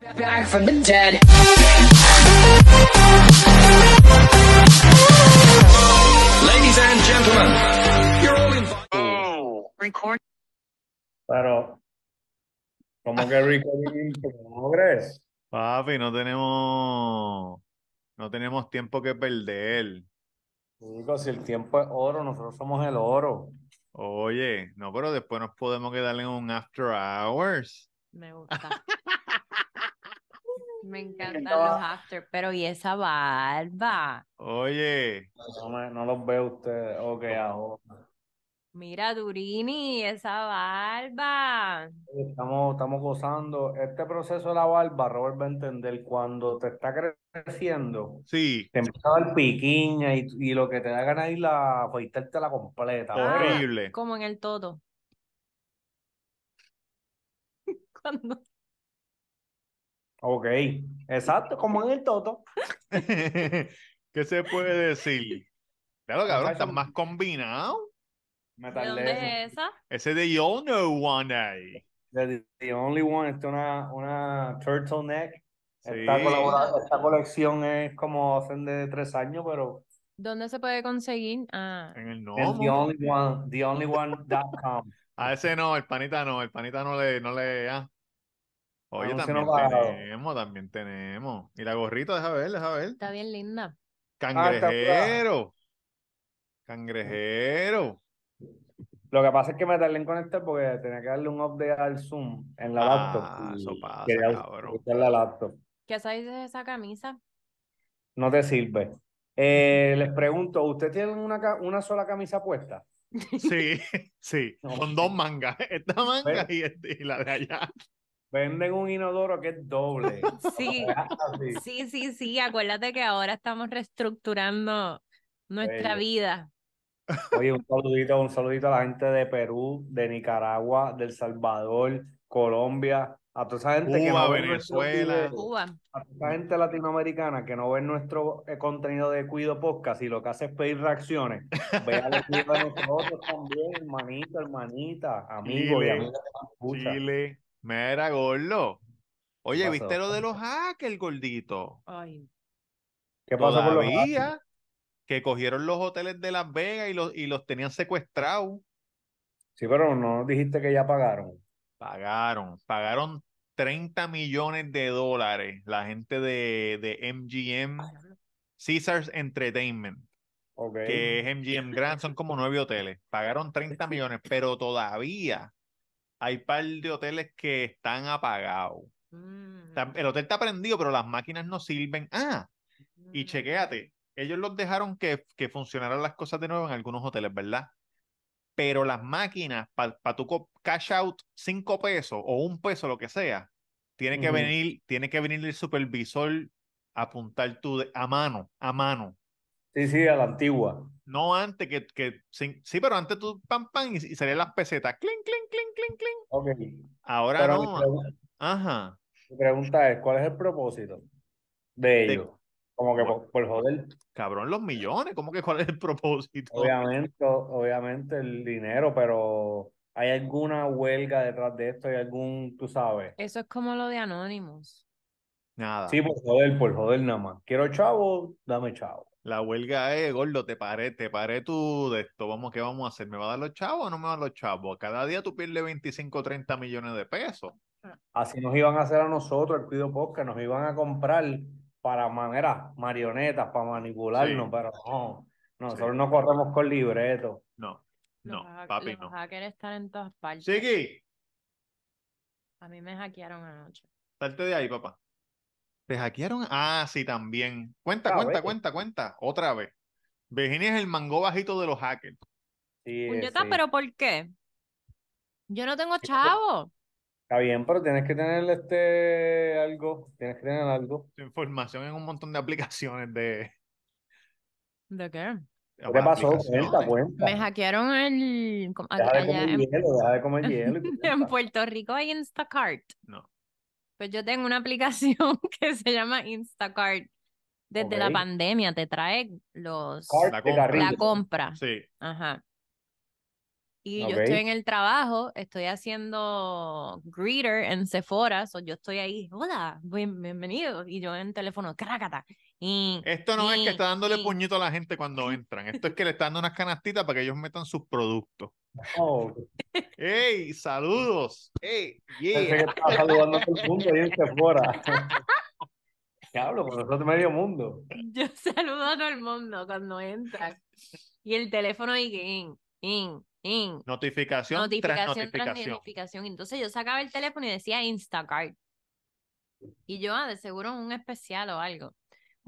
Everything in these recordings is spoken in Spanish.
Back from the dead. Ladies and gentlemen, you're all invited. Record. Pero, como que recording in progress. Papi, no tenemos, no tenemos tiempo que perder. Digo, si el tiempo es oro, nosotros somos el oro. Oye, no, pero después nos podemos quedar en un after hours. Me gusta. Me encantan los after, pero ¿y esa barba? Oye, No, me- no los veo ustedes. Ok, ahora. Mira, Durini, esa barba. Estamos, estamos gozando. Este proceso de la barba, Robert va a entender, cuando te está creciendo, sí, te empieza a dar piquiña y, y lo que te da ganas de ir a afeitarte la completa. Ah, horrible. Como en el todo. Cuando Ok, exacto, como en el toto. ¿Qué se puede decir? Claro, cabrón, están más combinados. Me ¿De dónde es esa? Ese de You Know One Day. The, the Only One, esta es una, una turtleneck. Sí. Esta, esta colección es como hacen de tres años, pero ¿Dónde se puede conseguir? Ah, En el es Nomo. the only one, theonlyone.com. A ese no, el panita no, el panita no le, no le, ah. Oye, también tenemos, también tenemos. Y la gorrita, deja ver, deja ver. está bien linda. está Cangrejero. Cangrejero. Lo que pasa es que me tardé en conectar porque tenía que darle un update al Zoom en la Ah, laptop. eso pasa, quería cabrón. la laptop. ¿Qué size es esa camisa? No te sirve. Eh, les pregunto, ¿ustedes tienen una, una sola camisa puesta? Sí, sí, No. con dos mangas. Esta manga y, este- y la de allá. Venden un inodoro que es doble. Sí, sí, sí, sí. Acuérdate que ahora estamos reestructurando nuestra Bello. vida. Oye, un saludito, un saludito a la gente de Perú, de Nicaragua, de El Salvador, Colombia, a toda esa gente que no Venezuela. Cuba. a toda esa gente latinoamericana que no ve nuestro eh, contenido de Cuido Podcast y lo que hace es pedir reacciones. Vean el de nosotros también, hermanito, hermanita, amigo y amiga que nos escucha. Chile. Mira, gordo. Oye, pasó? ¿viste lo de los hackers, gordito? Ay, ¿Qué pasó con los Todavía que cogieron los hoteles de Las Vegas y los, y los tenían secuestrados. Sí, pero no dijiste que ya pagaron. Pagaron, pagaron 30 millones de dólares la gente de, de MGM, Caesars Entertainment, Ok. que es MGM Grand, son como nueve hoteles. Pagaron 30 millones, pero todavía hay par de hoteles que están apagados. mm, El hotel está prendido, pero las máquinas no sirven. Ah, y mm. chequéate, ellos los dejaron que, que funcionaran las cosas de nuevo en algunos hoteles, ¿verdad? Pero las máquinas, para tu cash out cinco pesos o un peso, lo que sea, tiene que venir, tiene que venir el supervisor a apuntar tu de- a mano, a mano. Sí, sí, a la antigua. No antes que, que sin- sí, pero antes tú pam pam y, y salían las pesetas, clink, clink, clink, clink, clink. Ok. Ahora Pero mi no. pregunta- Ajá. Mi pregunta es, ¿cuál es el propósito de ellos? Como que por, por joder, Cabrón, los millones, ¿cómo que cuál es el propósito? obviamente, obviamente el dinero, pero ¿hay alguna huelga detrás de esto? ¿Hay algún, tú sabes? Eso es como lo de Anonymous. Nada. Sí, por joder, por joder nada más. Quiero chavo, dame chavo. La huelga es, gordo, te paré, te paré tú de esto. Vamos, ¿qué vamos a hacer? ¿Me va a dar los chavos o no me va a dar los chavos? Cada día tú pierdes 25 o 30 millones de pesos. Así nos iban a hacer a nosotros el Cuido Podcast, nos iban a comprar para manera, marionetas, para manipularnos, Sí. pero no, nosotros Sí. no corremos con libreto. No, Los no, hack- papi, los no. hackers están en todas partes. Chiqui, A mí me hackearon anoche. salte de ahí, papá. ¿Te hackearon? Ah, sí, también. Cuenta, Otra cuenta, cuenta, cuenta. Otra vez. Virginia es el mango bajito de los hackers. Sí, Puñeta, sí. ¿pero por qué? Yo no tengo chavo. Está bien, pero tienes que tener este algo, tienes que tener algo. Tu información en un montón de aplicaciones de. ¿De qué? ¿Qué te pasó? Cuenta, cuenta. Me hackearon el... Deja de comer en, hielo, deja de comer hielo. y en. Puerto Rico hay Instacart. No. Pues yo tengo una aplicación que se llama Instacart. Desde la pandemia te trae los... Cart La compra. carrito. La compra. Sí. Ajá. Y yo estoy en el trabajo, estoy haciendo greeter en Sephora, so yo estoy ahí, hola, bienvenido. Y yo en teléfono, crácata. Esto no es que está dándole puñito a la gente cuando entran. Esto es que le está dando unas canastitas para que ellos metan sus productos. Oh, ¡Ey! ¡Saludos! ¡Ey! pensé que ¡Yeah! estaba saludando a todo el mundo y él se fuera. Diablo, eso es medio mundo. Yo saludo a todo el mundo cuando entran. Y el teléfono y que in, in, in. Notificación, tras Notificación tras notificación. notificación. Entonces yo sacaba el teléfono y decía Instacart. Y yo, ah, de seguro un especial o algo.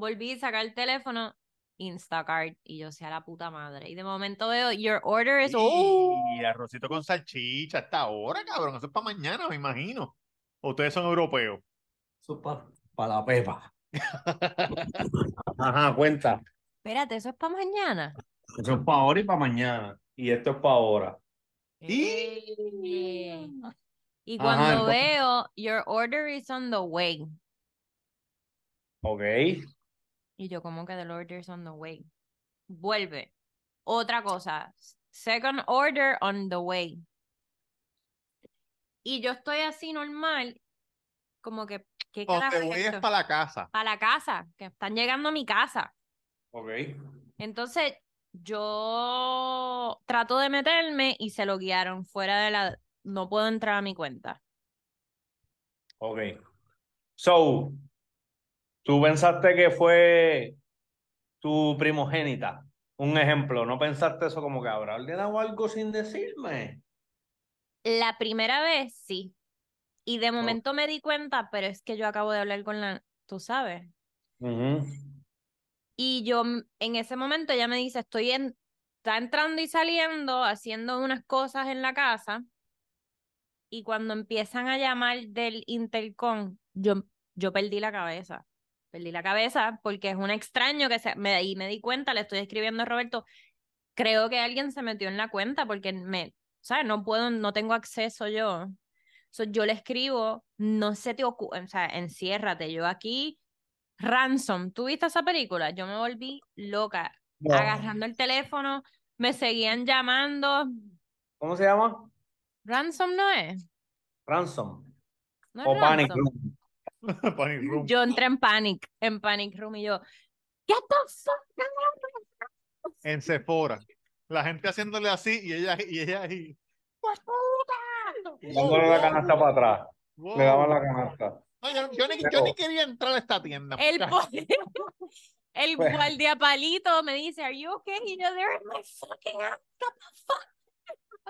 Volví a sacar el teléfono, Instacart. Y yo, sea la puta madre. Y de momento veo, your order is... ¡Oh! Y arrocito con salchicha hasta ahora, cabrón. Eso es para mañana, me imagino. ¿O Ustedes son europeos. Eso es para la pepa. Ajá, cuenta. Espérate, ¿eso es para mañana? Eso es para ahora y para mañana. Y esto es para ahora. Y- Eh. Y Ajá, cuando entonces- veo, your order is on the way. Ok. Y yo, como que the order is on the way? Vuelve. Otra cosa. Second order on the way. Y yo estoy así normal, como que, ¿qué es voy es para la casa. Para la casa, que están llegando a mi casa. Ok. Entonces, yo trato de meterme y se lo guiaron fuera de la... No puedo entrar a mi cuenta. Ok. So, tú pensaste que fue tu primogénita. Un ejemplo, ¿no pensaste eso como que habrá ordenado algo sin decirme? La primera vez, sí. Y de momento me di cuenta, pero es que yo acabo de hablar con la... Tú sabes. Y yo en ese momento ella me dice, estoy en, está entrando y saliendo, haciendo unas cosas en la casa. Y cuando empiezan a llamar del intercom, yo, yo perdí la cabeza. Perdí la cabeza porque es un extraño que se, me, y me di cuenta, le estoy escribiendo a Roberto, creo que alguien se metió en la cuenta porque me, ¿sabes? No puedo, no tengo acceso yo. So, yo le escribo, no se te ocurre, o sea, enciérrate, yo aquí Ransom, ¿tú viste esa película? Yo me volví loca, No. agarrando el teléfono, me seguían llamando. ¿Cómo se llama? Ransom no es. Ransom. No es O Panic Ransom. Room. Panic room. Yo entré en panic, en panic room y yo, ¿qué the fuck? En Sephora. La gente haciéndole así y ella y ella ahí. Dándole la canasta para atrás. Wow. Le daban la canasta. No, yo, yo ni, yo ni quería entrar a esta tienda. El, el Pues- guardia palito me dice, ¿Are you okay? Y yo, they're in my fucking what the fuck?"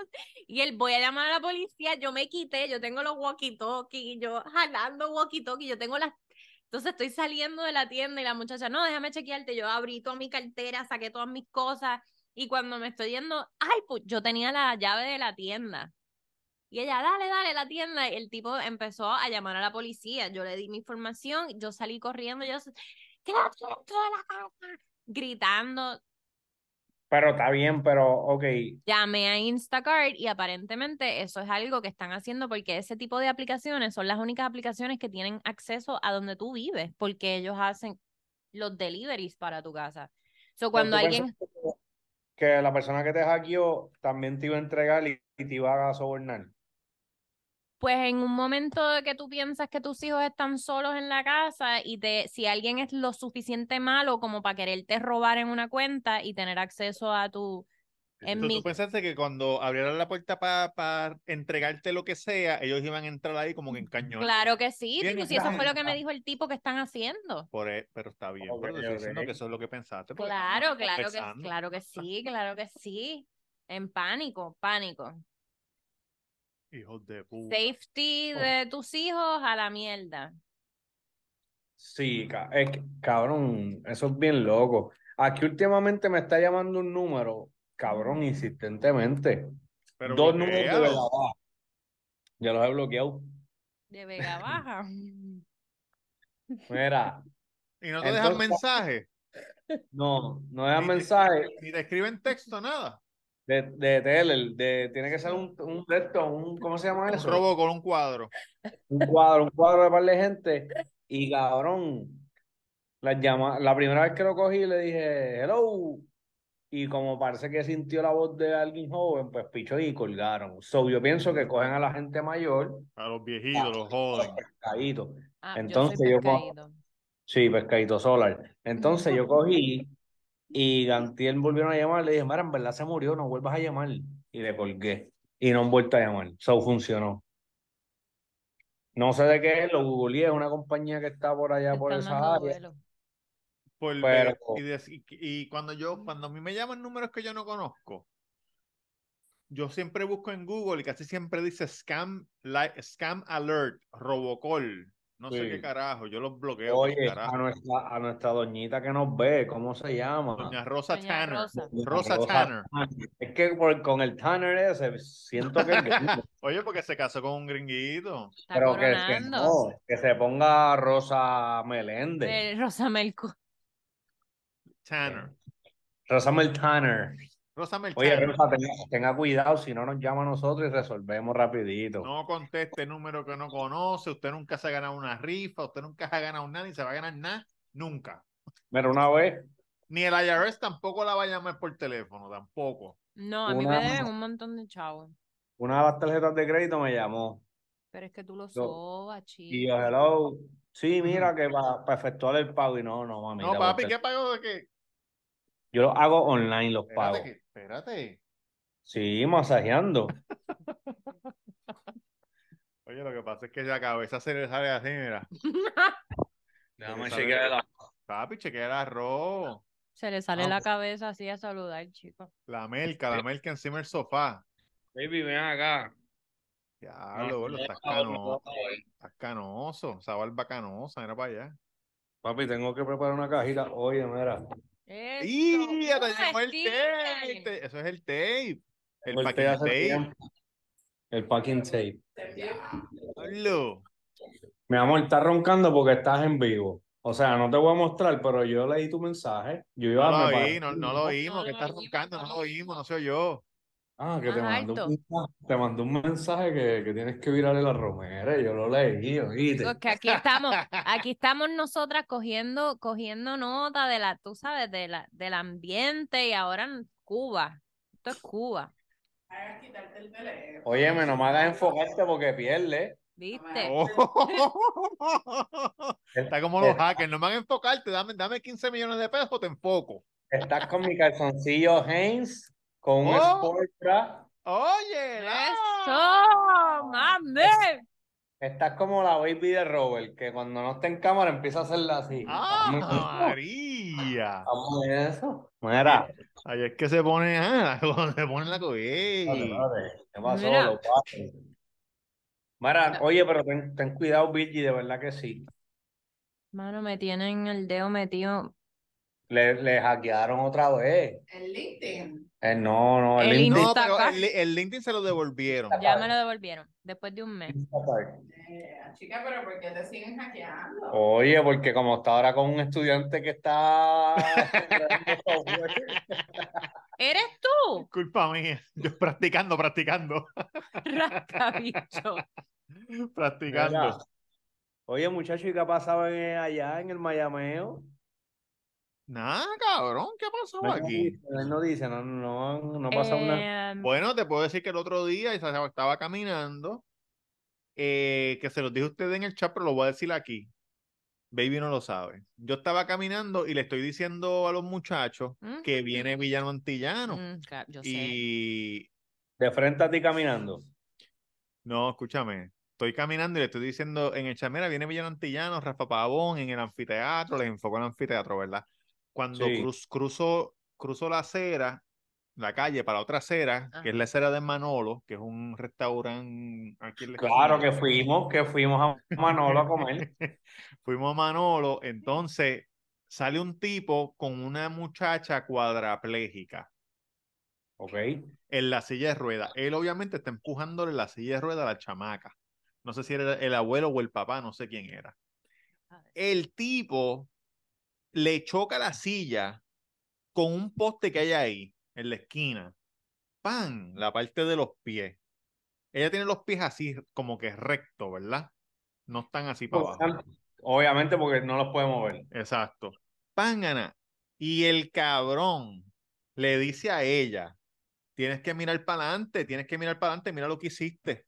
Y él, voy a llamar a la policía, yo me quité, yo tengo los walkie-talkie, yo jalando walkie-talkie, yo tengo las... Entonces estoy saliendo de la tienda y la muchacha, no, déjame chequearte, yo abrí toda mi cartera, saqué todas mis cosas y cuando me estoy yendo, ay, pues yo tenía la llave de la tienda. Y ella, dale, dale, la tienda. Y el tipo empezó a llamar a la policía. Yo le di mi información, yo salí corriendo, yo, quédate de la casa, gritando. Pero está bien, pero ok. Llamé a Instacart y aparentemente eso es algo que están haciendo porque ese tipo de aplicaciones son las únicas aplicaciones que tienen acceso a donde tú vives, porque ellos hacen los deliveries para tu casa. So, cuando ¿Tú alguien, Que la persona que te hackeó también te iba a entregar y, y te iba a sobornar. Pues en un momento de que tú piensas que tus hijos están solos en la casa y te, si alguien es lo suficiente malo como para quererte robar en una cuenta y tener acceso a tu, en ¿Tú, mi, tú pensaste que cuando abrieran la puerta para entregarte lo que sea, ellos iban a entrar ahí como que en cañón? claro que sí, tipo, si eso fue lo que me dijo el tipo que están haciendo. Por e- pero está bien, pero estoy diciendo que eso es lo que pensaste. Claro, claro que, claro que sí, claro que sí. En pánico, pánico. Hijos de puta. Safety de tus hijos a la mierda. Sí, cabrón, eso es bien loco. Aquí últimamente me está llamando un número, cabrón, insistentemente. Pero Dos números de. Vega Baja. Ya los he bloqueado. De Vega Baja. Mira, Y no te dejan mensaje. no, no dejan Ni te- mensaje Ni te escriben texto, nada. De, de Teller, de, tiene que ser un, un estos, un, ¿cómo se llama Un eso? robo con un cuadro. Un cuadro, un cuadro de par de gente. Y cabrón, la llama, la primera vez que lo cogí le dije, hello. y como parece que sintió la voz de alguien joven, pues pichó y colgaron. So, yo pienso que cogen a la gente mayor, A los viejitos, los joden. pescaditos. Ah, yo Entonces soy yo pescadito. Sí, pescadito solar. Entonces yo cogí y Gantiel volvieron a llamar, le dije, Mara, en verdad se murió, no vuelvas a llamar. Y le colgué. Y no han vuelto a llamar. So funcionó. No sé de qué es, lo googleé, es una compañía que está por allá por esa área. Por Pero- ver- y, de- y- y cuando yo, cuando a mí me llaman números que yo no conozco, yo siempre busco en Google y casi siempre dice scam, li- scam alert, robocall, no sé qué carajo, yo los bloqueo. Oye, a nuestra, a nuestra doñita que nos ve, ¿cómo se llama? Doña Rosa Doña Tanner. Rosa. Doña Rosa Rosa Tanner. Es que por- con el Tanner ese siento que, Oye, porque se casó con un gringuito. Está pero que, no, que se ponga Rosa Meléndez. Eh, Rosa Melco. Tanner. Rosa Mel Tanner. Rosa Oye. Rosa, tenga, tenga cuidado, si no nos llama a nosotros y resolvemos rapidito. No conteste número que no conoce, usted nunca se ha ganado una rifa, usted nunca se ha ganado nada ni se va a ganar nada, nunca. Mira, una vez, Ni el IRS tampoco la va a llamar por teléfono, tampoco. No, a mí Una- me deben un montón de chavos. una de las tarjetas de crédito me llamó. Pero es que tú lo sobas, Y yo, chico. hello. Sí, mira, que para efectuar el pago. Y no, no, mami. No, papi, ¿qué pago de qué? Yo lo hago online, los pagos. Que- espérate. Sí, masajeando. Oye, lo que pasa es que la cabeza se le sale así, mira. Déjame chequear la- Papi, chequea el arroz. Se le sale Ah, la pues. cabeza así a saludar, chico. La melca, la melca encima del sofá. Baby, ven acá. Ya, lo, lo, estás canoso. Estás canoso. Esa barba canosa, mira para allá. Papi, tengo que preparar una cajita. Oye, mira. Eso. ¡Y! ¡Ya te ¡Uh, llegó el tape! Eso es el tape. El packing tape. El packing tape. Mi amor, estás roncando porque estás en vivo. O sea, no te voy a mostrar, pero yo leí tu mensaje. Yo iba No a lo oí, no, no lo oímos, No que lo estás oímos, roncando, no lo oímos, no soy yo. Ah, que te mandó un mensaje, te mandó un mensaje que, que tienes que virarle la romera. y Yo lo leí, oíste. Chicos, que aquí estamos, aquí estamos nosotras cogiendo, cogiendo nota de la, tú sabes, de la, del ambiente y ahora en Cuba. Esto es Cuba, Hagas. Óyeme, no me hagas enfocarte porque pierdes. ¿viste? Oh. Está como los hackers, no me van a enfocarte, dame, dame 15 millones de pesos, te enfoco. Estás con mi calzoncillo Haynes, con un Oh. Sport Bra. Oye, ¡Eso! ¡Mami! Estás como la baby de Robert, que cuando no está en cámara empieza a hacerla así. ¡Ah. María! Vamos en eso. Mira, Ahí es que se pone, ah, se pone la co- ¡Ey! Espérate, espérate. ¿Qué pasó? Mira. Mira, oye, pero ten, ten cuidado, Virgi, de verdad que sí. Mano, me tienen el dedo metido. Le, le hackearon otra vez. El LinkedIn. Eh, no, no, el, El LinkedIn- No, pero el, el LinkedIn se lo devolvieron. Ya me lo devolvieron después de un mes. Eh, chica, pero ¿por qué te siguen hackeando? Oye, porque como está ahora con un estudiante que está ¿Eres tú? Culpa mía. Yo practicando, practicando, Rascabicho. practicando. Mira. Oye, muchacho, ¿y qué ha pasado en- allá en el Mayameo? Nada, cabrón, ¿qué pasó Él no aquí? dice, él no dice, no, no, no ha pasado nada. Em, Bueno, te puedo decir que el otro día estaba estaba caminando, eh, que se los dije a ustedes en el chat, pero lo voy a decir aquí. Baby no lo sabe. Yo estaba caminando y le estoy diciendo a los muchachos ¿Mm? que viene Villano Antillano. mm, claro, yo sé. Y De frente a ti caminando. no, escúchame. Estoy caminando y le estoy diciendo en el chat, mira, viene Villano Antillano, Rafa Pavón, en el anfiteatro, les enfocó en el anfiteatro, ¿verdad? Cuando Sí. cruz- cruzo, cruzo la acera, la calle para otra acera, Ajá. que es la acera de Manolo, que es un restaurante aquí en la Claro que fuimos, que fuimos a Manolo a comer. Fuimos a Manolo, entonces sale un tipo con una muchacha cuadraplégica Ok. en la silla de ruedas. Él obviamente está empujándole la silla de ruedas a la chamaca. No sé si era el abuelo o el papá, no sé quién era. El tipo le choca la silla con un poste que hay ahí, en la esquina. ¡Pam! La parte de los pies. Ella tiene los pies así, como que recto, ¿verdad? No están así para abajo. Obviamente porque no los podemos ver. Exacto. Pángana. Y el cabrón le dice a ella, tienes que mirar para adelante, tienes que mirar para adelante, mira lo que hiciste.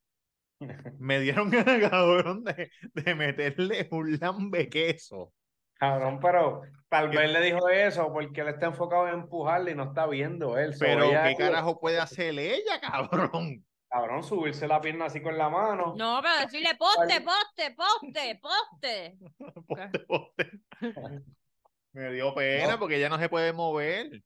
Me dieron ganas, cabrón, de, de meterle un lambe queso. Cabrón, pero tal vez le dijo eso porque él está enfocado en empujarle y no está viendo él. Pero, ella- ¿qué carajo puede hacer ella, cabrón? Cabrón, subirse la pierna así con la mano. No, pero decirle poste, poste, poste, poste. Poste, poste. Me dio pena No. porque ella no se puede mover.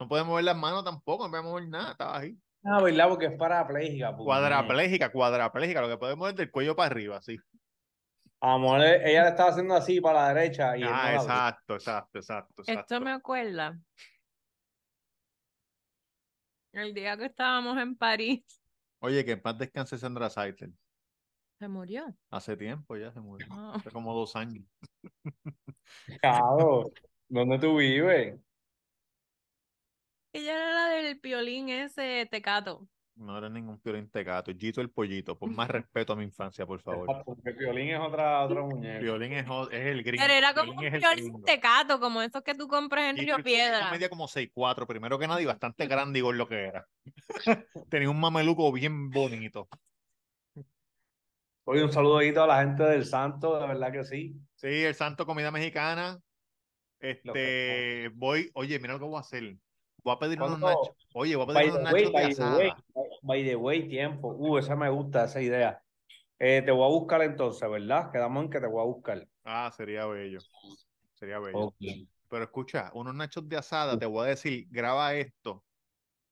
No puede mover las manos tampoco, no puede mover nada, estaba ahí. Ah, ¿verdad? Porque es parapléjica. puñeta. Cuadraplégica, cuadraplégica, lo que puede mover del cuello para arriba, Amor, eh, ella le estaba haciendo así para la derecha y no Ah, exacto, exacto, exacto, exacto. Esto me acuerda. El día que estábamos en París. Oye, que en paz descanse Sandra Seitel. Se murió. Hace tiempo ya se murió. Ah. Hace como dos años. Cabrón, ¿dónde tú vives? Ella era la del piolín ese tecato. No era ningún piolín tecato. Gito el pollito. Pon más respeto a mi infancia, por favor. Exacto, porque Violín es otra, otra muñeca. Piolín es, es el gringo. Pero era como Piolín un piolín tecato, como esos que tú compras en Gito Río Piedra. medía como 6'4", primero que nada, y bastante grande y lo que era. Tenía un mameluco bien bonito. Oye, un saludito a la gente del Santo, de verdad que sí. Sí, el Santo Comida Mexicana. Este, voy, oye, mira lo que voy a hacer. Voy a pedir unos nachos. Oye, voy a pedir unos way, nachos de by the way, by the way, tiempo. Uh, esa me gusta, esa idea. Eh, te voy a buscar entonces, ¿verdad? Quedamos en que te voy a buscar. Ah, sería bello. Sería bello. Pero escucha, unos nachos de asada, te voy a decir, graba esto.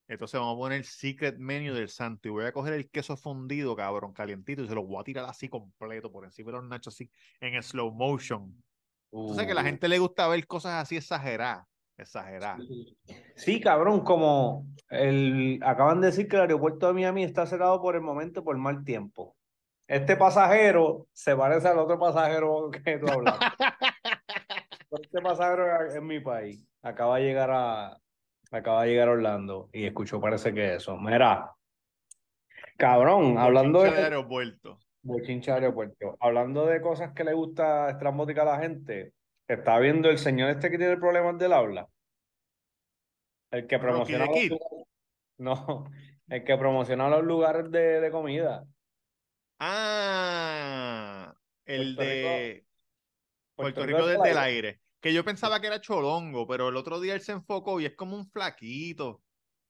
Entonces vamos a poner el secret menu del santo y voy a coger el queso fundido, cabrón, calientito, y se lo voy a tirar así completo por encima de los nachos así en slow motion. Tú sabes que a la Uh. gente le gusta ver cosas así exageradas, exageradas. Sí, cabrón, como el, acaban de decir que el aeropuerto de Miami está cerrado por el momento por mal tiempo. Este pasajero se parece al otro pasajero que tú hablas. Este pasajero es mi país. Acaba de llegar a, acaba de llegar a Orlando y escuchó, parece que eso. Mira, cabrón, hablando de de aeropuerto. De aeropuerto, hablando de cosas que le gusta estrambótica a la gente, está viendo el señor este que tiene problemas del habla. El que promociona los no, el que promociona los lugares de, de comida. Ah, el Puerto Rico- de Puerto Puerto Rico Rico desde el aire. Que yo pensaba que era cholongo, pero el otro día él se enfocó y es como un flaquito.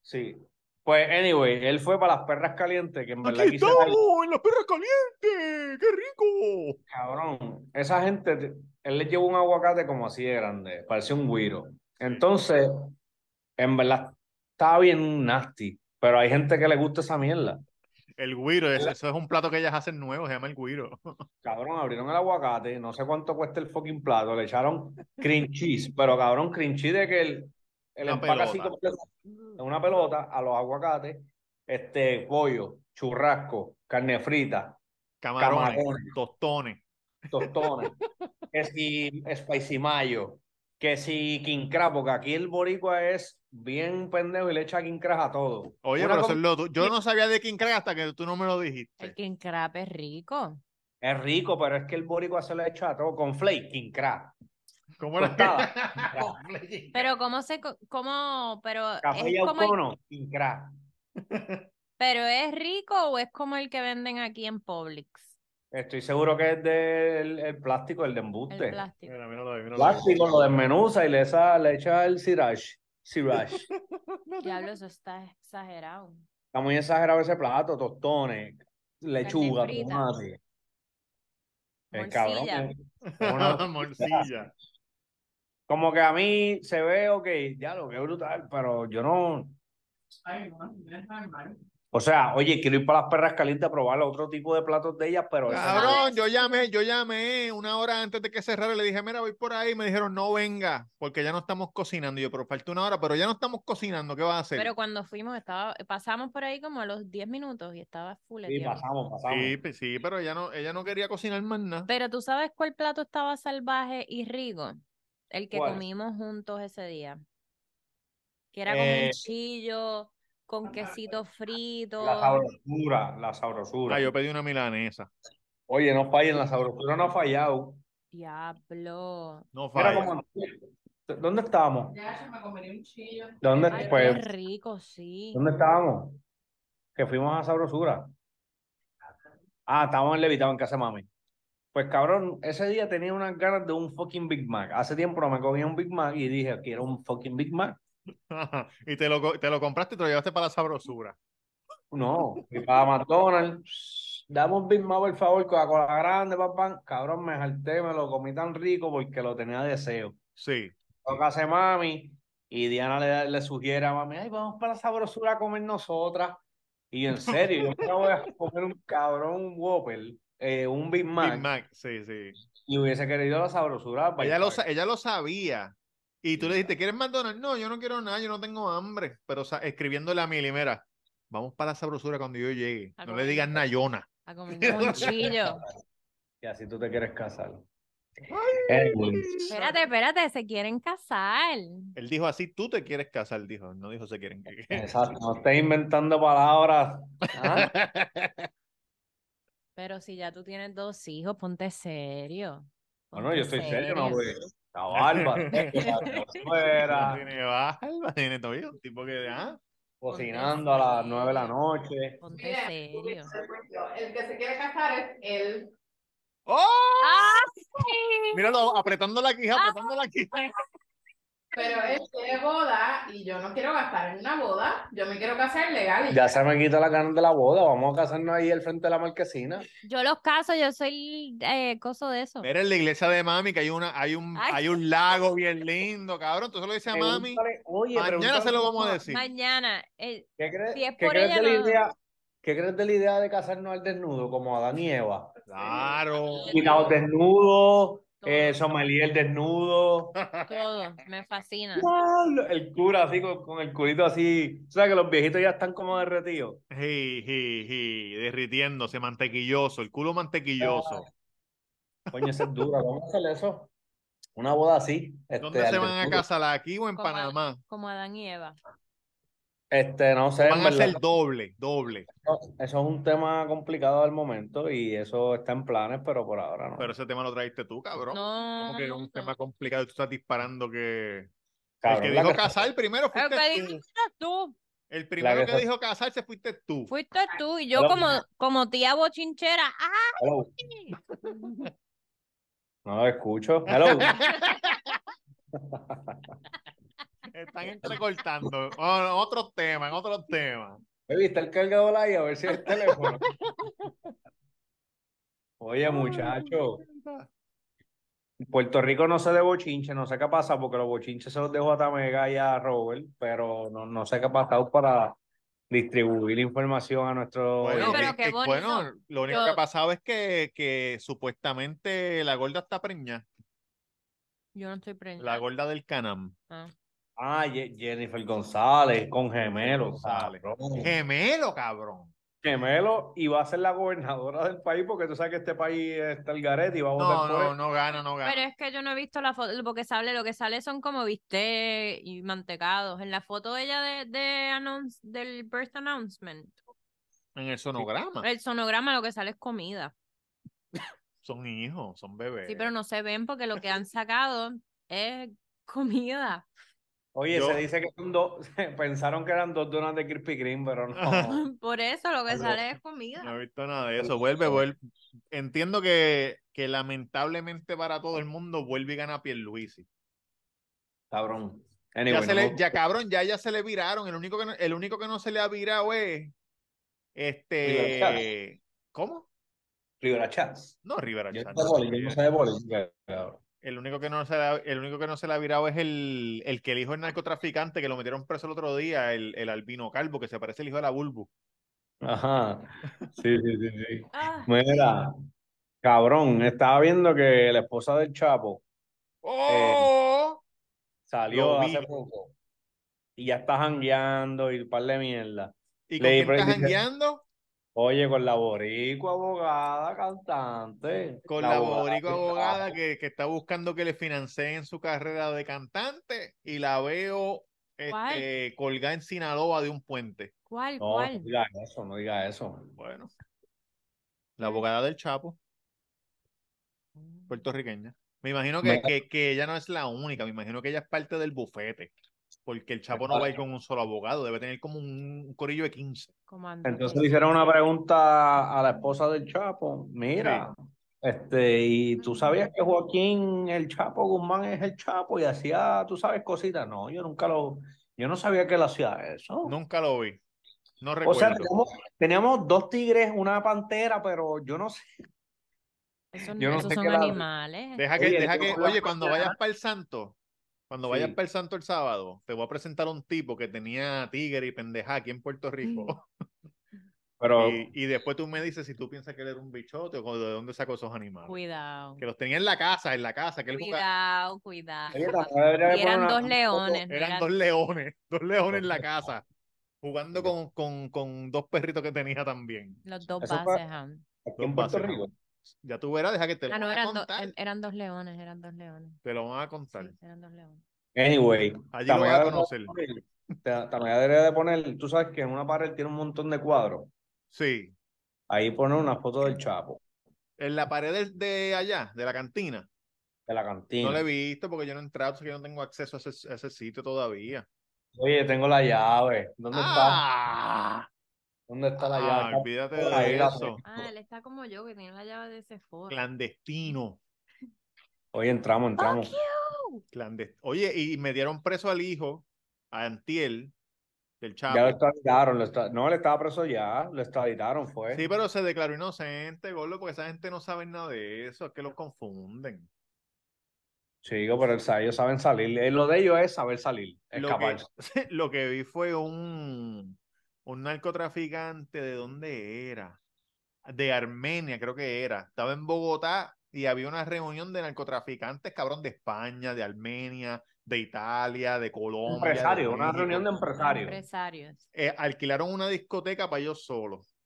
Sí. Pues, anyway, él fue para las perras calientes, que en verdad ¡Aquí quise estamos! ¡En la perra caliente! ¡Qué rico! Cabrón, esa gente, te- él le llevó un aguacate como así de grande, parecía un guiro. Entonces, en verdad, estaba bien nasty, pero hay gente que le gusta esa mierda. El guiro, eso, eso es un plato que ellas hacen nuevo, se llama el guiro. Cabrón, abrieron el aguacate, no sé cuánto cuesta el fucking plato, le echaron cream cheese, pero cabrón, cream cheese de que el, el Una empaque así completo, en una pelota a los aguacates, este, pollo, churrasco, carne frita, Camarones, Camarones. tostones. tostones, que si spicy mayo, que si king crab, porque aquí el boricua es bien pendejo y le echa king crab a todo. Oye, Una pero com- lo Yo no sabía de King Crab hasta que tú no me lo El dijiste. king crab es rico. Es rico, pero es que el boricua se le echa a todo, con flake, king crab, ¿Cómo era? Pero cómo se, co- cómo, pero café y es como el- aucono, king crab. pero es rico o es como el que venden aquí en Publix, Estoy seguro que es del el plástico, el de el embuste. plástico. Mira, míralo míralo. Plástico, lo desmenuza y le, esa- le echa el sriracha. Sriracha. Diablo, eso está exagerado. Está muy exagerado ese plato, tostones, lechuga, tomate. El cabrón. Es una- Morcilla. Como que a mí se ve, ok, ya lo es brutal, pero yo no. Ay, no, no es normal. O sea, oye, quiero ir para las perras calientes a probar otro tipo de platos de ellas, pero Cabrón, yo llamé, yo llamé una hora antes de que cerrara y le dije, mira, voy por ahí. Me dijeron, no venga, porque ya no estamos cocinando. Y yo, pero falta una hora, pero ya no estamos cocinando, ¿qué vas a hacer? Pero cuando fuimos, estaba, pasamos por ahí como a los 10 minutos y estaba full. Sí, pasamos, pasamos. Sí, pues sí, pero ella no, ella no quería cocinar más nada. Pero tú sabes cuál plato estaba salvaje y rico. El que ¿Cuál? comimos juntos ese día. Que era como Eh, un chillo con quesito frito. La sabrosura, la sabrosura. Ah, yo pedí una milanesa. Oye, no fallen, la sabrosura no ha fallado. Diablo. No falla. ¿Dónde estábamos? Ya yo me comería un chillo. ¿Dónde, Ay, qué pues, rico, sí. ¿Dónde estábamos? Que fuimos a Sabrosura. Ah, estábamos en Levitado en casa de mami. Pues cabrón, ese día tenía unas ganas de un fucking Big Mac. Hace tiempo no me comía un Big Mac y dije, quiero un fucking Big Mac. y te lo, te lo compraste y te lo llevaste para la sabrosura. No, fui para McDonald's. Dame un Big Mac, por favor, Coca-Cola grande, papá. Cabrón, me jalté, me lo comí tan rico porque lo tenía deseo. Sí. A casa de mami y Diana le, le sugiere a mami, ay, vamos para la sabrosura a comer nosotras. Y en serio, yo me voy a comer un cabrón, un Whopper, eh, un Big Mac, Big Mac, sí, sí. y hubiese querido la sabrosura. Ella lo, ella lo sabía. Y tú le dijiste, ¿quieres McDonald's? No, yo no quiero nada, yo no tengo hambre. Pero sa- escribiéndole a Mili, mira, vamos para la sabrosura cuando yo llegue. A No le digas Nayona. A comer un chillo. Y así tú te quieres casar. Espérate, espérate, se quieren casar. Él dijo así, tú te quieres casar, dijo. No dijo se quieren. que- Exacto, no estés inventando palabras. ¿ah? Pero si ya tú tienes dos hijos, ponte serio. Bueno, yo Ponte estoy serio, no, güey. La barba, tiene barba, tiene todo. Un tipo que, ah, cocinando a las nueve de la noche. Ponte Mira, serio. El que se quiere casar es él. ¡Oh! ¡Ah, sí! Míralo, apretando la quija, apretando la quija. Pero él quiere boda y yo no quiero gastar en una boda. Yo me quiero casar legal. y Ya se me quita la ganas de la boda. Vamos a casarnos ahí al frente de la marquesina. Yo los caso, yo soy eh, coso de eso. Mira en la iglesia de mami que hay una, hay un, Ay. hay un lago bien lindo, cabrón. Tú se lo dices a mami. Oye, Mañana se lo vamos a decir. Mañana. eh, ¿Qué crees, Si es qué por crees ella, de la idea? ¿Qué crees de la idea de casarnos al desnudo, como Adán y Eva? Claro. Quitados desnudos, eh, sommelier desnudo. todo, me fascina. El cura así, con, con el culito así. O sea que los viejitos ya están como derretidos. Ji, ji, ji, derritiéndose, mantequilloso, el culo mantequilloso. Coño, ese es duro. Vamos a hacer eso. Una boda así. Este, ¿Dónde al se van a casar? ¿Aquí o en Como- Panamá? Como Adán y Eva. Este, no sé. Van a ser doble, doble. Eso es un tema complicado al momento y eso está en planes, pero por ahora no. Pero ese tema lo traíste tú, cabrón. No. Como que es un tema complicado y tú estás disparando que... El Cabrón, que la dijo que- casar primero Pero fuiste que tú. El primero que que se- dijo casarse fuiste tú. Fuiste tú y yo como, como tía bochinchera. ¡Ah! Hello. No lo escucho. Hello. Están entrecortando. Oh, en otros temas, en otros temas. ¿Viste el cargador ahí? A ver si es el teléfono. Oye, muchacho, Puerto Rico no se de bochinche, no sé qué pasa porque los bochinches se los dejo a Tamega y a Robert, pero no, no sé qué ha pasado para distribuir información a nuestros Bueno, pero que- qué que- bonito. bueno, lo único Yo- que ha pasado es que, que supuestamente la gorda está preñada. Yo no estoy preñada. La gorda del Canam. Ah. Ah, Jennifer González con gemelos. González. cabrón. Gemelo, cabrón. Gemelo y va a ser la gobernadora del país porque tú sabes que este país está el garete y va a votar No, por no, él. no gana, no gana. Pero es que yo no he visto la foto, porque sale, lo que sale son como viste y mantecados. En la foto de ella de, de announce, del birth announcement, En el sonograma. el sonograma lo que sale es comida. Son hijos, son bebés. Sí, pero no se ven porque lo que han sacado es comida. Oye, Yo- se dice que son dos, pensaron que eran dos donas de Krispy Kreme, pero no. Por eso lo que sale es comida. No he visto nada de eso. Vuelve, vuelve. Entiendo que, que lamentablemente para todo el mundo vuelve y gana Pierluisi. Cabrón. Ya, se no- le, ya cabrón, ya ya se le viraron. El único que no, el único que no se le ha virado es este. ¿Cómo? Rivera Chats. No, Rivera Yo Chat, no sé no, de poli- yo no sé de política, cabrón. El único que no se le ha, el único que no se le ha virado es el, el que el hijo del narcotraficante que lo metieron preso el otro día, el, el albino calvo, que se parece al hijo de la Bulbu. Ajá. Sí, sí, sí, sí. Ah, Mira, cabrón, estaba viendo que la esposa del Chapo ¡Oh! salió Lo vi. hace poco y ya está jangueando y un par de mierda. ¿Y con Leí quién dice- jangueando? Oye, con la boricua abogada, cantante. Con la, abogada boricua del abogada que, que está buscando que le financien su carrera de cantante y la veo este, colgada en Sinaloa de un puente. ¿Cuál? No, no ¿Cuál? diga eso, no diga eso. Bueno, la abogada del Chapo, puertorriqueña. Me imagino que, Me- que, que ella no es la única, me imagino que ella es parte del bufete. Porque el Chapo no va a ir con un solo abogado, debe tener como un, un corillo de 15. Comando Entonces le hicieron una pregunta a la esposa del Chapo. Mira, este, y tú sabías que Joaquín el Chapo Guzmán es el Chapo y hacía, tú sabes, cositas. No, yo nunca lo, yo no sabía que él hacía eso. Nunca lo vi. No o recuerdo. sea, teníamos, teníamos dos tigres, una pantera, pero yo no sé. Esos, yo no esos sé son qué la- animales. Deja que, Oye, deja que, oye, cuando vayas para el santo, cuando vayas para el santo el sábado, te voy a presentar a un tipo que tenía tigre y pendeja aquí en Puerto Rico. Pero Y, y después tú me dices si tú piensas que él era un bichote o de dónde sacó esos animales. Cuidado. Que los tenía en la casa, en la casa, que él jugaba- Cuidado, cuidado. Y eran dos leones. Eran eran- dos leones, dos leones en la casa, jugando con, con, con dos perritos que tenía también. Los dos Eso fue- bases. ajá. aquí en Dos Puerto bases, Rico. Ya tú verás, deja que te lo Ah, no, eran, do- contar. eran dos leones, eran dos leones. Te lo van a contar. Sí, eran dos leones. Anyway, Allí lo vas a conocer. de poner- Ta- Tamega debería de poner, tú sabes que en una pared tiene un montón de cuadros. Sí. Ahí pone una foto del Chapo, En la pared de, de allá, de la cantina. de la cantina. No lo he visto porque yo no he entrado, así que yo no tengo acceso a ese, a ese sitio todavía. Oye, tengo la llave. ¿Dónde está? ¡Ah! ¿Dónde está la Ah, llave? olvídate Por ahí de eso. Ah, él está como yo, que tiene la llave de ese foro. Clandestino. Oye, entramos, entramos. Clandest- Oye, y me dieron preso al hijo, a Antiel, del Chapo. Ya lo extraditaron. lo extra- No, él estaba preso ya. Lo extraditaron, fue. Sí, pero se declaró inocente, Gordo, porque esa gente no sabe nada de eso, es que los confunden. Chico, pero el- ellos saben salir. Eh, Lo de ellos es saber salir, Lo escapar. que, lo que vi fue un, un narcotraficante, ¿de dónde era? De Armenia, creo que era. Estaba en Bogotá y había una reunión de narcotraficantes, cabrón, de España, de Armenia, de Italia, de Colombia. de Empresario, una México. reunión de empresarios. Empresarios. Eh, alquilaron una discoteca para ellos solos.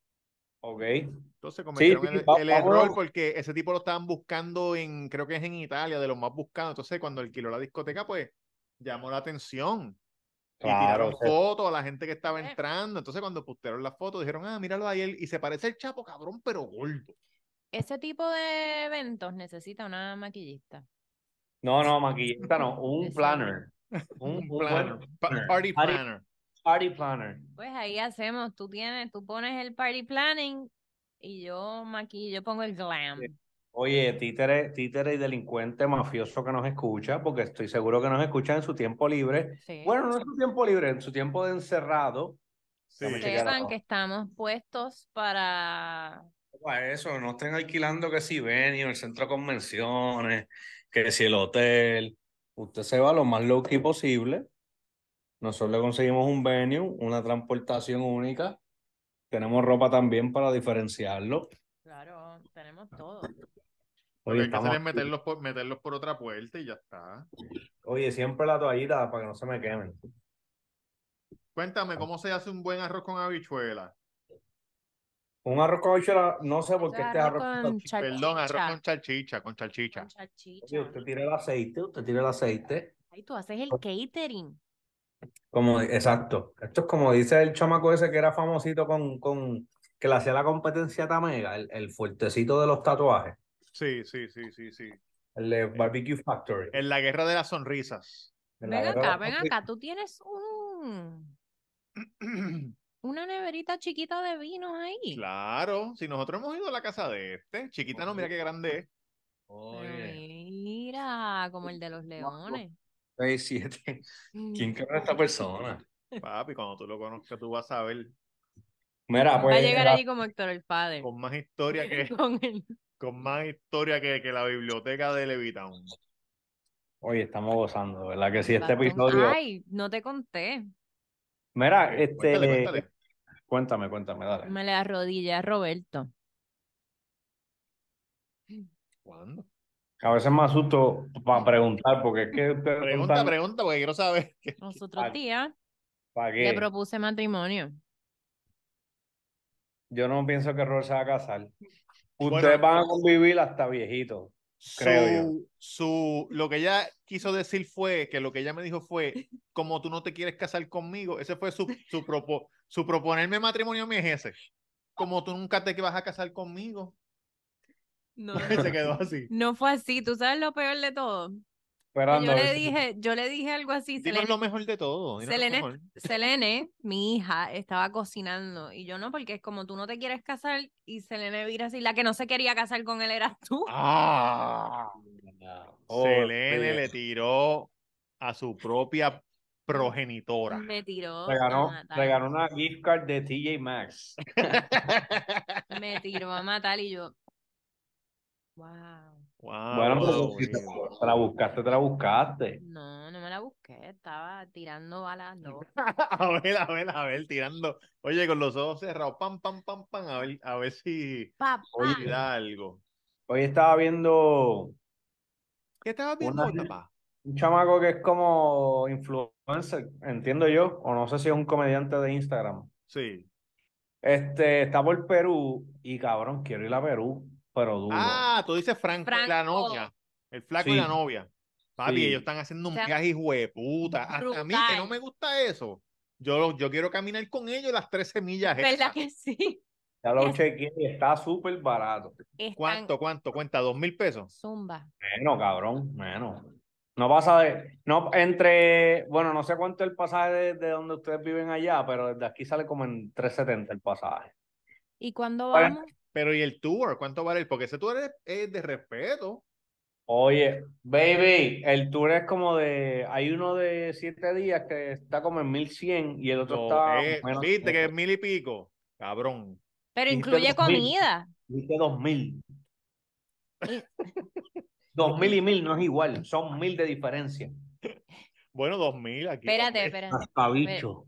Ok. Entonces cometieron sí, el, va- el vámonos. error porque ese tipo lo estaban buscando en, creo que es en Italia, de los más buscados. Entonces, cuando alquiló la discoteca, pues llamó la atención. Y Claro. tiraron o sea, fotos a la gente que estaba Eh. entrando. Entonces, cuando postearon las fotos, dijeron, ah, míralo ahí. él- Y se parece el Chapo, cabrón, pero gordo. Ese tipo de eventos necesita una maquillista. No, no, maquillista no. Un Exacto. planner. Un, planner, planner. party Party- planner. Party planner. Pues ahí hacemos, tú tienes, tú pones el party planning y yo maquillo, yo pongo el glam. Oye, títere, títere y delincuente mafioso que nos escucha, porque estoy seguro que nos escucha en su tiempo libre. Sí. Bueno, no en su tiempo libre, en su tiempo de encerrado. Sí. Sepan que estamos puestos para Para eso, no estén alquilando que si venio, el centro de convenciones, que si el hotel. Usted se va lo más low key posible. Nosotros le conseguimos un venue, una transportación única. Tenemos ropa también para diferenciarlo. Claro, tenemos todo. Lo Oye, que hay que hacer es meterlos por, meterlos por otra puerta y ya está. Oye, siempre la toallita para que no se me quemen. Cuéntame, ¿cómo se hace un buen arroz con habichuela? Un arroz con habichuela, no sé por qué este es arroz con con salchicha. Perdón, arroz con chalchicha, con chalchicha. Con. Oye, usted tira el aceite, usted tira el aceite. Ay, tú haces el catering. Como, exacto. Esto es como dice el chamaco ese que era famosito con, con que le hacía la competencia a Tamega, el, el fuertecito de los tatuajes, Sí, sí, sí, sí, sí. el de Barbecue Factory. En la guerra de las sonrisas. La Ven acá, ven acá, tú tienes un una neverita chiquita de vinos ahí. Claro, si nosotros hemos ido a la casa de este, chiquita no, mira qué grande es. Mira, como el de los leones. seis, siete. ¿Quién cree en esta persona? Papi, cuando tú lo conozcas, tú vas a ver Mira, Va a pues. llegar allí como Héctor el padre. con más historia que, Con el... con más historia que, que la biblioteca de Levitown. Oye, estamos gozando, ¿verdad? Que si este episodio. Ay, no te conté. Mira, este. cuéntale, cuéntale. Cuéntame, cuéntame, dale. Me le arrodillé a Roberto. ¿Cuándo? A veces me asusto para preguntar, porque es que. Pregunta, pregunta, porque quiero saber. que- Los otros días ¿Para le propuse matrimonio. Yo no pienso que Robert se va a casar. Bueno. Ustedes van a convivir hasta viejitos. Creo yo. Su, su, lo que ella quiso decir fue que lo que ella me dijo fue, como tú no te quieres casar conmigo, ese fue su, su, propo- su proponerme matrimonio a mí es ese. Como tú nunca te vas a casar conmigo. No, se quedó así. no fue así. ¿Tú sabes lo peor de todo? Esperando yo le dije, yo le dije algo así. Dinos Selene, lo mejor de todo. Selene, mejor. Selene, mi hija, estaba cocinando y yo no, porque es como tú no te quieres casar y Selene vira así, la que no se quería casar con él eras tú. Ah, Oh, Selene le tiró a su propia progenitora. Me tiró Le ganó, le ganó una gift card de TJ Maxx. Me tiró a matar y yo, wow. Wow, bueno, pero si te, te la buscaste, te la buscaste. No, no me la busqué, estaba tirando balas locas. A ver, a ver, a ver, tirando. Oye, con los ojos cerrados, pam, pam, pam, pam, a ver, a ver si Papá. si da algo. Hoy estaba viendo ¿Qué estabas viendo, Una- papá? un chamaco que es como influencer, entiendo yo, o no sé si es un comediante de Instagram. Sí. Este, está por Perú y cabrón, quiero ir a Perú, pero duro. Ah, tú dices Franco, y la Franco. novia. El flaco y la novia. Papi, Sí. ellos están haciendo un O sea, viaje hijo de puta. Hasta a mí que no me gusta eso. Yo, yo quiero caminar con ellos las 13 millas. ¿Verdad esas. que sí? Ya lo chequeé y está súper barato. Están ¿Cuánto, cuánto? Cuenta, dos mil pesos. zumba. Menos, cabrón, menos. No pasa de, no, entre, bueno, no sé cuánto es el pasaje de, de donde ustedes viven allá, pero desde aquí sale como en 370 el pasaje. ¿Y cuándo Bueno. vamos? Pero ¿y el tour? ¿Cuánto vale? Porque ese tour es, es de respeto. Oye, baby, el tour es como de, hay uno de siete días que está como en 1100 y el otro está es- menos Viste que es mil y pico. Cabrón. Pero incluye 2000. comida. Dice 2000. Y- 2000 y 1000 no es igual, son 1000 de diferencia. Bueno, dos mil aquí. Espérate, espérate. Hasta bicho.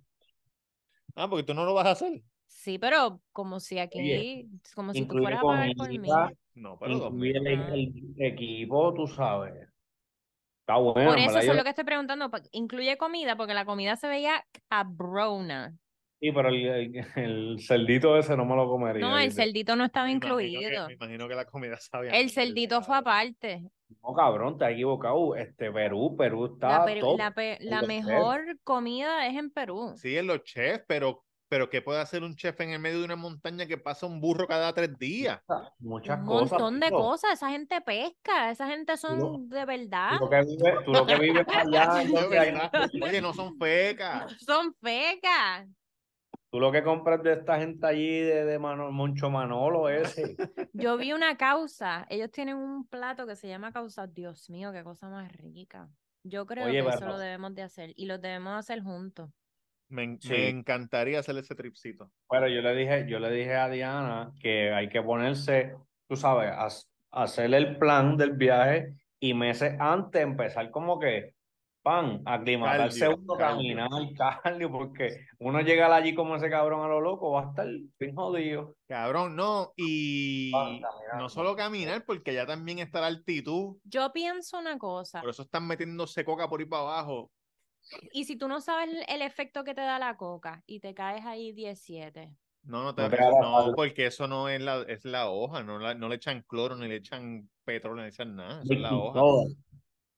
Ah, porque tú no lo vas a hacer. Sí, pero como si aquí, Oye, como si tú fueras a pagar por mí. comida, No, pero el, el equipo, tú sabes. Está bueno, Por eso yo- es lo que estoy preguntando. Incluye comida, porque la comida se veía cabrona. Sí, pero el, el, el cerdito ese no me lo comería. No, el ¿viste? cerdito no estaba Me imagino que- incluido. me imagino que la comida sabía. El cerdito fue aparte. No, cabrón, te has equivocado. Este, Perú, Perú está La, per- top. la pe- la mejor comida es en Perú. Sí, en los chefs, pero, pero ¿qué puede hacer un chef en el medio de una montaña que pasa un burro cada tres días? Muchas Un cosas. montón de tío. cosas. Esa gente pesca. Esa gente son de verdad. Tú lo que vives, tú lo que vives allá. Oye, no son fecas. Son fecas. tú lo que compras de esta gente allí, de, de Mano- Moncho Manolo ese. Yo vi una causa. Ellos tienen un plato que se llama causa. Dios mío, qué cosa más rica. Yo creo Oye, que eso lo debemos de hacer. Y lo debemos hacer juntos. Me, en- Sí. me encantaría hacer ese tripcito. Pero yo le dije, yo le dije a Diana que hay que ponerse, tú sabes, a, hacer el plan del viaje y meses antes empezar como que, pan, aclimatarse Cardio, uno, caminar, cardio, porque uno llega allí como ese cabrón a lo loco, va a estar bien jodido. Cabrón, no. Y no solo caminar, porque ya también está la altitud. Yo pienso una cosa. Por eso están metiéndose coca por ahí para abajo. Y si tú no sabes el- efecto que te da la coca y te caes ahí 17. No, no, te, No te eso no, porque eso no es la, es la hoja, no, la- no le echan cloro, ni le echan petróleo, ni le echan nada. Eso es la hoja. soda.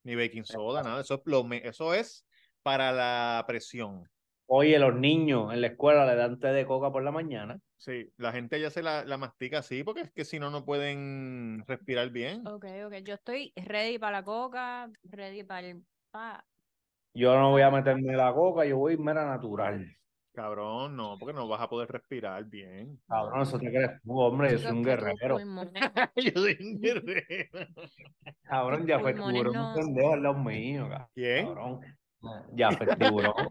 Ni baking soda, nada. Eso es, lo eso es para la presión. Oye, los niños en la escuela le dan té de coca por la mañana. Sí, la gente ya se la, la mastica así, porque es que si no, no pueden respirar bien. Ok, ok. Yo estoy ready para la coca, ready para el... pa- Yo no voy a meterme la coca, yo voy mera natural. Cabrón, no, porque no vas a poder respirar bien. Cabrón, eso te crees tú, hombre, yo soy un guerrero. Yo soy un guerrero. Cabrón, ya fue tiburón, no- un pendejo al lado mío, ca- ¿Quién? cabrón. Ya fue tiburón.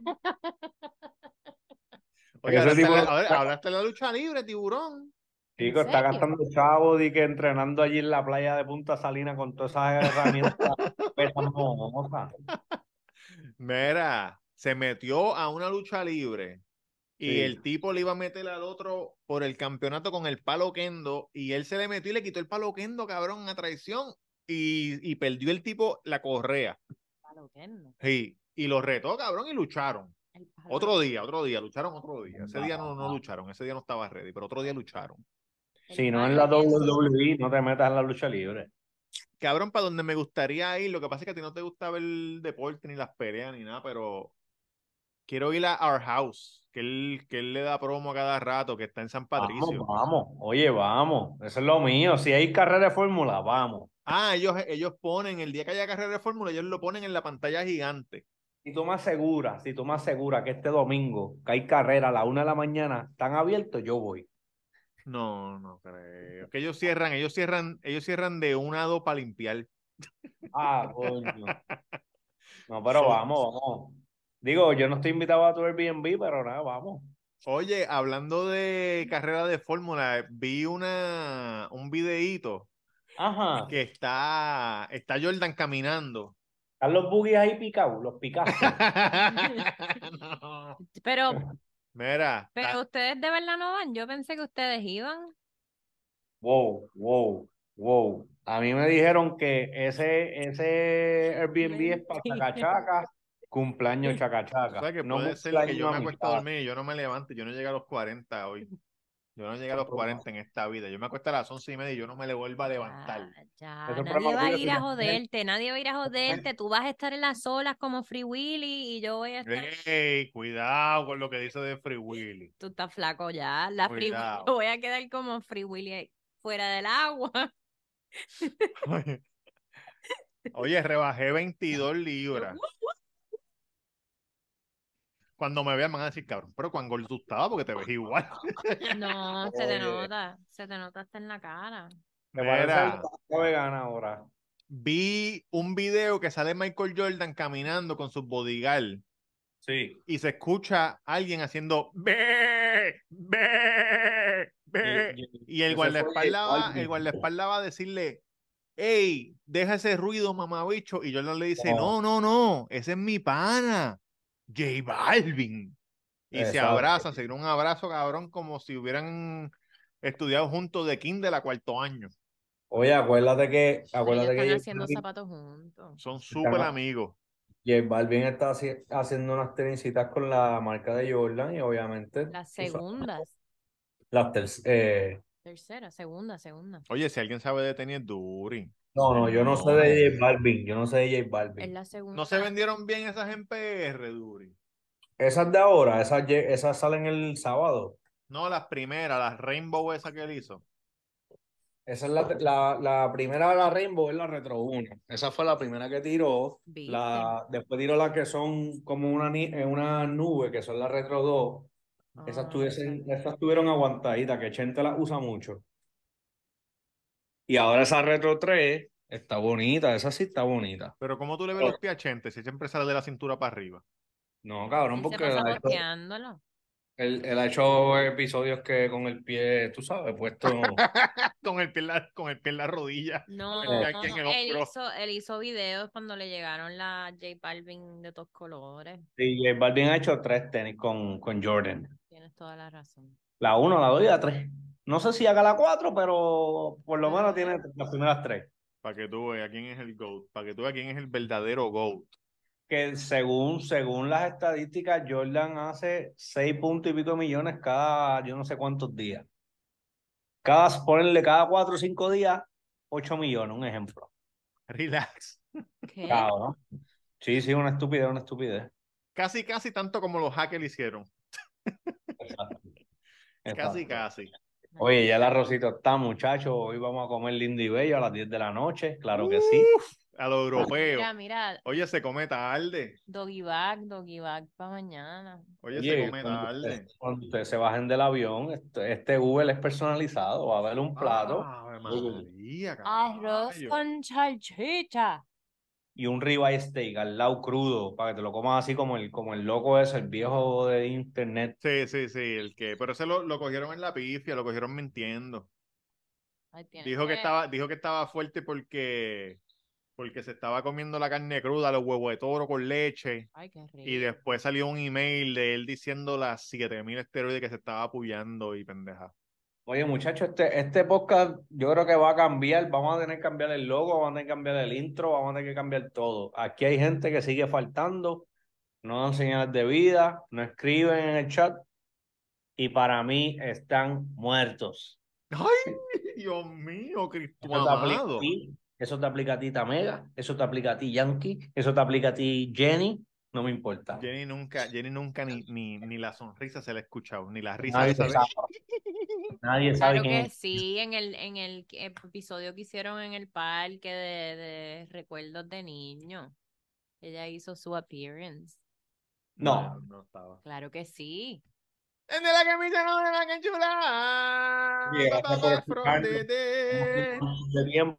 Oye, Ese hablaste, tipo- la- a ver, hablaste de la lucha libre, tiburón. Chico, está gastando chavos y que entrenando allí en la playa de Punta Salina con todas esas herramientas. Mira, se metió a una lucha libre y Sí. el tipo le iba a meter al otro por el campeonato con el palo kendo y él se le metió y le quitó el palo kendo, cabrón, a traición y, y perdió el tipo la correa. Palo Kendo, Sí, y lo retó, cabrón, y lucharon. Otro día, otro día, lucharon otro día. Ese día no, no lucharon, ese día no estaba ready, pero otro día lucharon. Si no en la. WWE, no te metas en la lucha libre. Cabrón, para donde me gustaría ir, lo que pasa es que a ti no te gusta ver el deporte ni las peleas ni nada, pero quiero ir a Our House, que él, que él le da promo a cada rato, que está en San Patricio. Vamos, vamos. Oye, vamos. Eso es lo mío. Si hay carrera de fórmula, vamos. Ah, ellos, ellos ponen, el día que haya carrera de fórmula, ellos lo ponen en la pantalla gigante. Si tú me aseguras, si tú me aseguras que este domingo, que hay carrera a la una de la mañana, están abiertos, yo voy. No, no creo. Que ellos cierran, ellos cierran, ellos cierran de una a dos para limpiar. Ah, coño. No, pero Son- vamos, vamos. Digo, yo no estoy invitado a tu Airbnb, pero nada, vamos. Oye, hablando de carrera de fórmula, vi una, un videíto Ajá. que está, está Jordan caminando. Están los boogies ahí picados, los picaste. No. Pero, Mira, pero ustedes de verdad no van. Yo pensé que ustedes iban. Wow, wow, wow. A mí me dijeron que ese, ese Airbnb es para chacachaca, cumpleaños o chacachaca. sea que no puede ser que yo me acuesto a dormir y yo no me levante, yo no llegué a los 40 hoy. Yo no llegué a los 40 en esta vida. Yo me acuesto a las 11 y media y yo no me le vuelvo a levantar. Ya, nadie va a ir a joderte, nadie va a ir a joderte. Tú vas a estar en las olas como Free Willy y yo voy a estar. Ey, cuidado con lo que dice de Free Willy. Tú estás flaco ya. La Free Willy, voy a quedar como Free Willy ahí, fuera del agua. Oye, Oye, rebajé 22 libras. Cuando me vean van a decir, cabrón, pero cuán gordo tú estabas porque te ves igual. No, se te nota, se te nota hasta en la cara. Me Mira, vegana ahora. vi un video que sale Michael Jordan caminando con su bodyguard Sí. y se escucha alguien haciendo ve, ve, ve. Y el guardaespaldas va, el guardaespaldas va a decirle, hey, deja ese ruido, mamabicho. Y Jordan le dice, no, no, No. no, ese es mi pana, J Balvin. Y se abrazan, se dieron un abrazo, cabrón, como si hubieran estudiado juntos de kinder a cuarto año. Oye, acuérdate que, acuérdate están que haciendo zapatos juntos. Son súper amigos. J Balvin está haci- haciendo unas tenisitas con la marca de Jordan y obviamente Las segundas, las ter- eh, tercera, segunda, segunda. Oye, si alguien sabe de tenis, Duri. No, no, yo no sé de J Balvin, yo no sé de J Es Balvin. la segunda. No se vendieron bien esas en PR, Duri. Esas de ahora, esas, esas salen el sábado. No, las primeras, las Rainbow esa que él hizo. Esa es la, la, la primera de la Rainbow, es la Retro 1. Esa fue la primera que tiró. La, después tiró las que son como una, ni- una nube, que son las Retro 2. Esas, Ah, tuviesen- esa- esas tuvieron aguantaditas, que Chente las usa mucho. Y ahora esa Retro 3 está bonita, esa sí está bonita. Pero ¿cómo tú le ves Pero- los pies a Chente si siempre sale de la cintura para arriba? No, cabrón, Él se porque pasa él ha, hecho, boteándolo. él- él ha hecho episodios que con el pie, tú sabes, puesto. con el pie en la, con el pie en la rodilla. No, Porque no, el él hizo, él hizo videos cuando le llegaron las J Balvin de todos colores. Y J Balvin ha hecho tres tenis con, con Jordan. Tienes toda la razón. La uno, la dos y la tres. No sé si haga la cuatro, pero por lo menos tiene las primeras tres. Para que tú veas quién es el GOAT. Para que tú veas quién es el verdadero GOAT. Que según, según las estadísticas, Jordan hace seis puntos y pico millones cada yo no sé cuántos días. Cada, ponerle cada cuatro o cinco días, ocho millones, un ejemplo. Relax. ¿Qué? Cabrón. Sí, sí, una estupidez, una estupidez. Casi, casi tanto como los hackers hicieron. Exacto. Casi, casi. Oye, ya el arrocito está, muchachos. Hoy vamos a comer lindo y bello a las 10 de la noche. Claro que sí. Uf, a lo europeo. Mira, mira, Oye, se come tarde. doggy bag, doggy bag para mañana. Oye, Oye, se come cuando tarde. ustedes, cuando ustedes se bajen del avión, este, este Uber es personalizado. Va a haber un plato Ave María, Arroz con salchicha. Y un ribeye steak al lado crudo para que te lo comas así como el, como el loco ese, el viejo de internet. Sí, sí, sí, el que, pero ese lo, lo cogieron en la pifia, lo cogieron mintiendo. Ay, Dijo que estaba, dijo que estaba fuerte porque, porque se estaba comiendo la carne cruda, los huevos de toro con leche, Ay, qué rico. y después salió un email de él diciendo las 7000 esteroides que se estaba apoyando y pendeja. Oye, muchachos, este, este podcast yo creo que va a cambiar. Vamos a tener que cambiar el logo, vamos a tener que cambiar el intro, vamos a tener que cambiar todo. Aquí hay gente que sigue faltando, no dan señales de vida, no escriben en el chat y para mí están muertos. ¡Ay, Dios mío, Cristo Eso te aplica amado! a ti, eso te aplica a ti, Tamega, eso te aplica a ti, Yankee, eso te aplica a ti, Jenny, no me importa. Jenny nunca, Jenny nunca ni, ni, ni la sonrisa se le ha escuchado, ni la risa Nadie esa de- sabe. Nadie sabe Claro quién que es. sí, en el, en el que- episodio que hicieron en el parque de, de recuerdos de niño. Ella hizo su appearance. No, no estaba. Claro que sí. De la camisa no de la canchula. De- de tiempo.